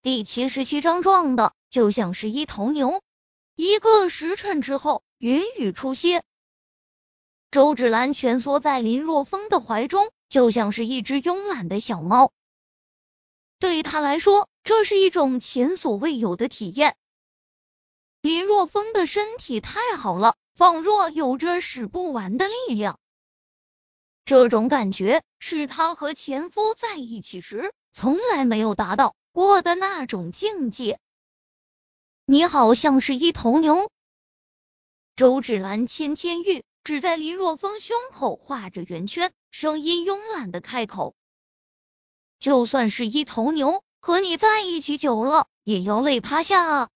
第七十七章撞的就像是一头牛。一个时辰之后，云雨初歇，周芷兰蜷缩在林若风的怀中，就像是一只慵懒的小猫。对于他来说，这是一种前所未有的体验。林若风的身体太好了，仿若有着使不完的力量。这种感觉是他和前夫在一起时从来没有达到过的那种境界。你好像是一头牛。周芷兰芊芊玉只在林若风胸口画着圆圈，声音慵懒的开口：“就算是一头牛，和你在一起久了，也要累趴下啊。”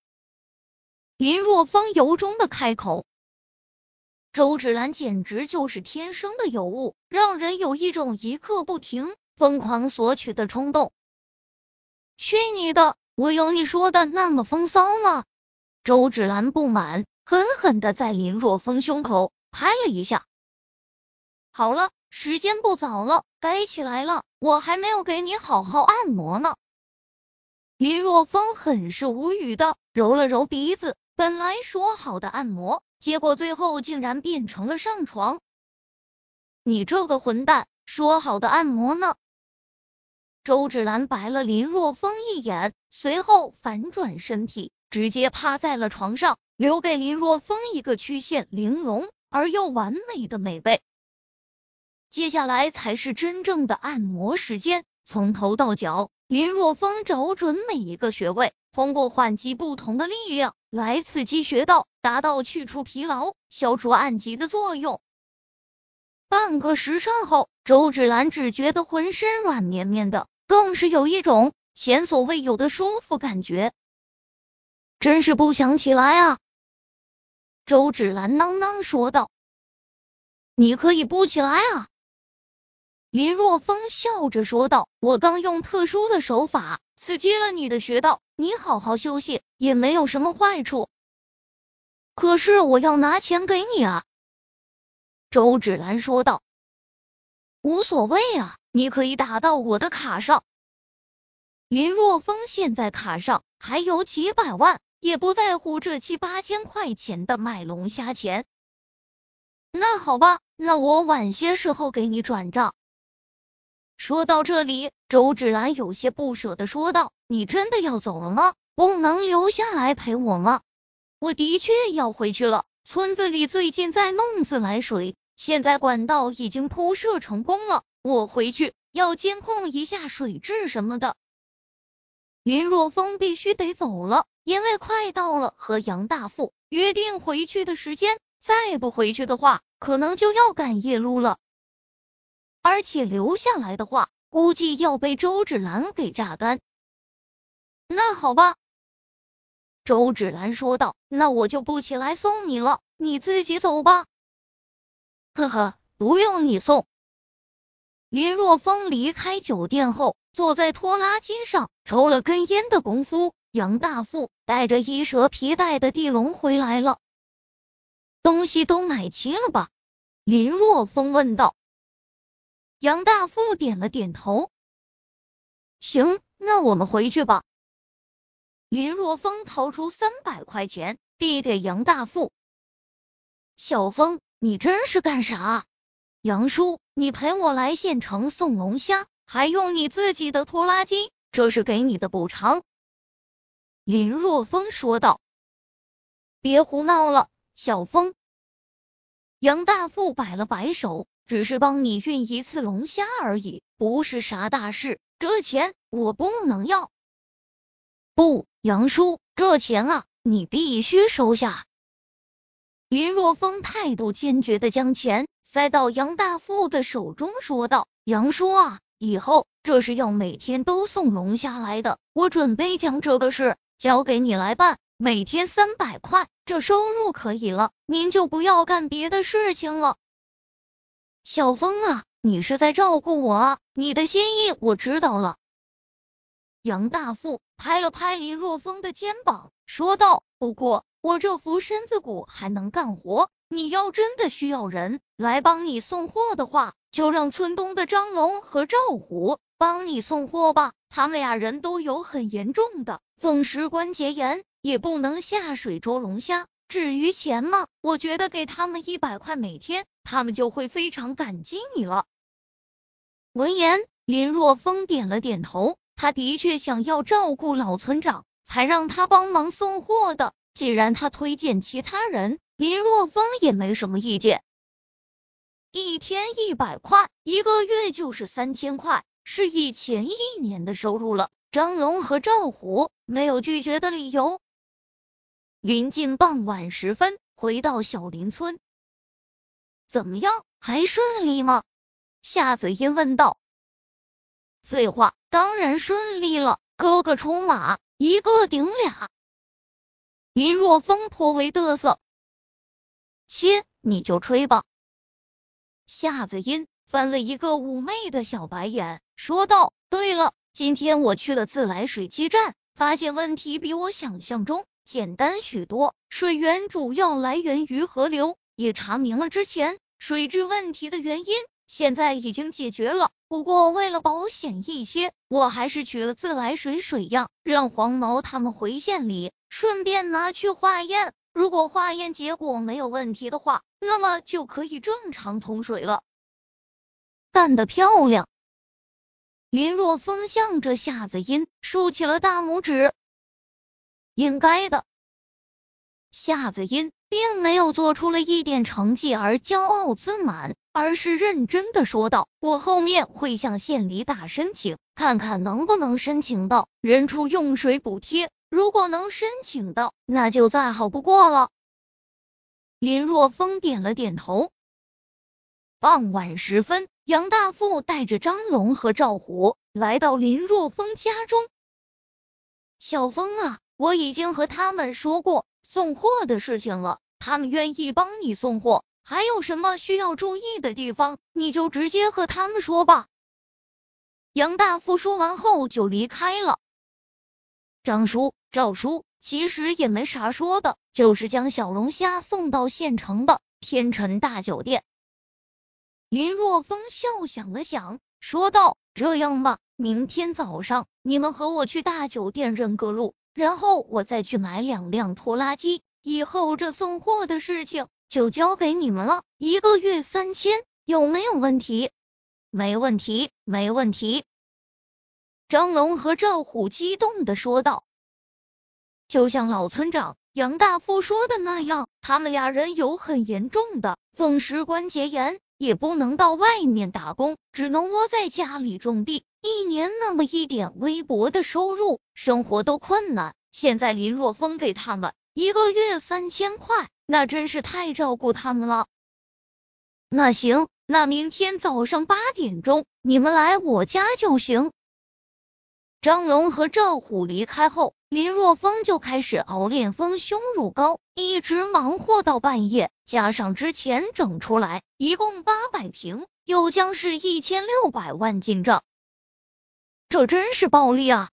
林若风由衷的开口。周芷兰简直就是天生的尤物，让人有一种一刻不停、疯狂索取的冲动。去你的！我有你说的那么风骚吗？周芷兰不满，狠狠的在林若风胸口拍了一下。好了，时间不早了，该起来了。我还没有给你好好按摩呢。林若风很是无语的揉了揉鼻子，本来说好的按摩，结果最后竟然变成了上床。你这个混蛋，说好的按摩呢？周芷兰白了林若风一眼。随后反转身体，直接趴在了床上，留给林若风一个曲线玲珑而又完美的美背。接下来才是真正的按摩时间，从头到脚，林若风找准每一个穴位，通过换击不同的力量来刺激穴道，达到去除疲劳、消除暗疾的作用。半个时辰后，周芷兰只觉得浑身软绵绵的，更是有一种。前所未有的舒服感觉，真是不想起来啊！周芷兰囔囔说道：“你可以不起来啊！”林若风笑着说道：“我刚用特殊的手法刺激了你的穴道，你好好休息也没有什么坏处。可是我要拿钱给你啊！”周芷兰说道：“无所谓啊，你可以打到我的卡上。”林若风现在卡上还有几百万，也不在乎这七八千块钱的卖龙虾钱。那好吧，那我晚些时候给你转账。说到这里，周芷兰有些不舍的说道：“你真的要走了吗？不能留下来陪我吗？我的确要回去了。村子里最近在弄自来水，现在管道已经铺设成功了。我回去要监控一下水质什么的。”林若风必须得走了，因为快到了和杨大富约定回去的时间，再不回去的话，可能就要赶夜路了。而且留下来的话，估计要被周芷兰给榨干。那好吧，周芷兰说道，那我就不起来送你了，你自己走吧。呵呵，不用你送。林若风离开酒店后。坐在拖拉机上抽了根烟的功夫，杨大富带着一蛇皮带的地笼回来了。东西都买齐了吧？林若风问道。杨大富点了点头。行，那我们回去吧。林若风掏出三百块钱递给杨大富。小风，你真是干啥？杨叔，你陪我来县城送龙虾。还用你自己的拖拉机，这是给你的补偿。”林若风说道。“别胡闹了，小风。”杨大富摆了摆手，“只是帮你运一次龙虾而已，不是啥大事。这钱我不能要。”“不，杨叔，这钱啊，你必须收下。”林若风态度坚决的将钱塞到杨大富的手中，说道：“杨叔啊。”以后这是要每天都送龙虾来的，我准备将这个事交给你来办，每天三百块，这收入可以了，您就不要干别的事情了。小峰啊，你是在照顾我啊，你的心意我知道了。杨大富拍了拍林若风的肩膀，说道：“不过我这副身子骨还能干活，你要真的需要人来帮你送货的话。”就让村东的张龙和赵虎帮你送货吧，他们俩人都有很严重的风湿关节炎，也不能下水捉龙虾。至于钱嘛，我觉得给他们一百块每天，他们就会非常感激你了。闻言，林若风点了点头，他的确想要照顾老村长，才让他帮忙送货的。既然他推荐其他人，林若风也没什么意见。一天一百块，一个月就是三千块，是以前一年的收入了。张龙和赵虎没有拒绝的理由。临近傍晚时分，回到小林村，怎么样？还顺利吗？夏子音问道。废话，当然顺利了。哥哥出马，一个顶俩。林若风颇为得瑟。切，你就吹吧。夏子音翻了一个妩媚的小白眼，说道：“对了，今天我去了自来水基站，发现问题比我想象中。”简单许多，水源主要来源于河流，也查明了之前水质问题的原因，现在已经解决了。不过为了保险一些，我还是取了自来水水样，让黄毛他们回县里，顺便拿去化验。如果化验结果没有问题的话，那么就可以正常通水了。干得漂亮！林若风向着夏子音竖起了大拇指。应该的，夏子音并没有做出了一点成绩而骄傲自满，而是认真的说道：“我后面会向县里打申请，看看能不能申请到人畜用水补贴。如果能申请到，那就再好不过了。”林若风点了点头。傍晚时分，杨大富带着张龙和赵虎来到林若风家中。小风啊！我已经和他们说过送货的事情了，他们愿意帮你送货。还有什么需要注意的地方，你就直接和他们说吧。杨大富说完后就离开了。张叔、赵叔其实也没啥说的，就是将小龙虾送到县城的天辰大酒店。林若风笑想了想，说道：“这样吧，明天早上你们和我去大酒店认个路。”然后我再去买两辆拖拉机，以后这送货的事情就交给你们了。一个月三千，有没有问题？没问题，没问题。张龙和赵虎激动的说道：“就像老村长杨大富说的那样，他们俩人有很严重的风湿关节炎，也不能到外面打工，只能窝在家里种地。”一年那么一点微薄的收入，生活都困难。现在林若风给他们一个月三千块，那真是太照顾他们了。那行，那明天早上八点钟你们来我家就行。张龙和赵虎离开后，林若风就开始熬炼丰胸乳膏，一直忙活到半夜。加上之前整出来，一共八百瓶，又将是一千六百万进账。这真是暴利啊！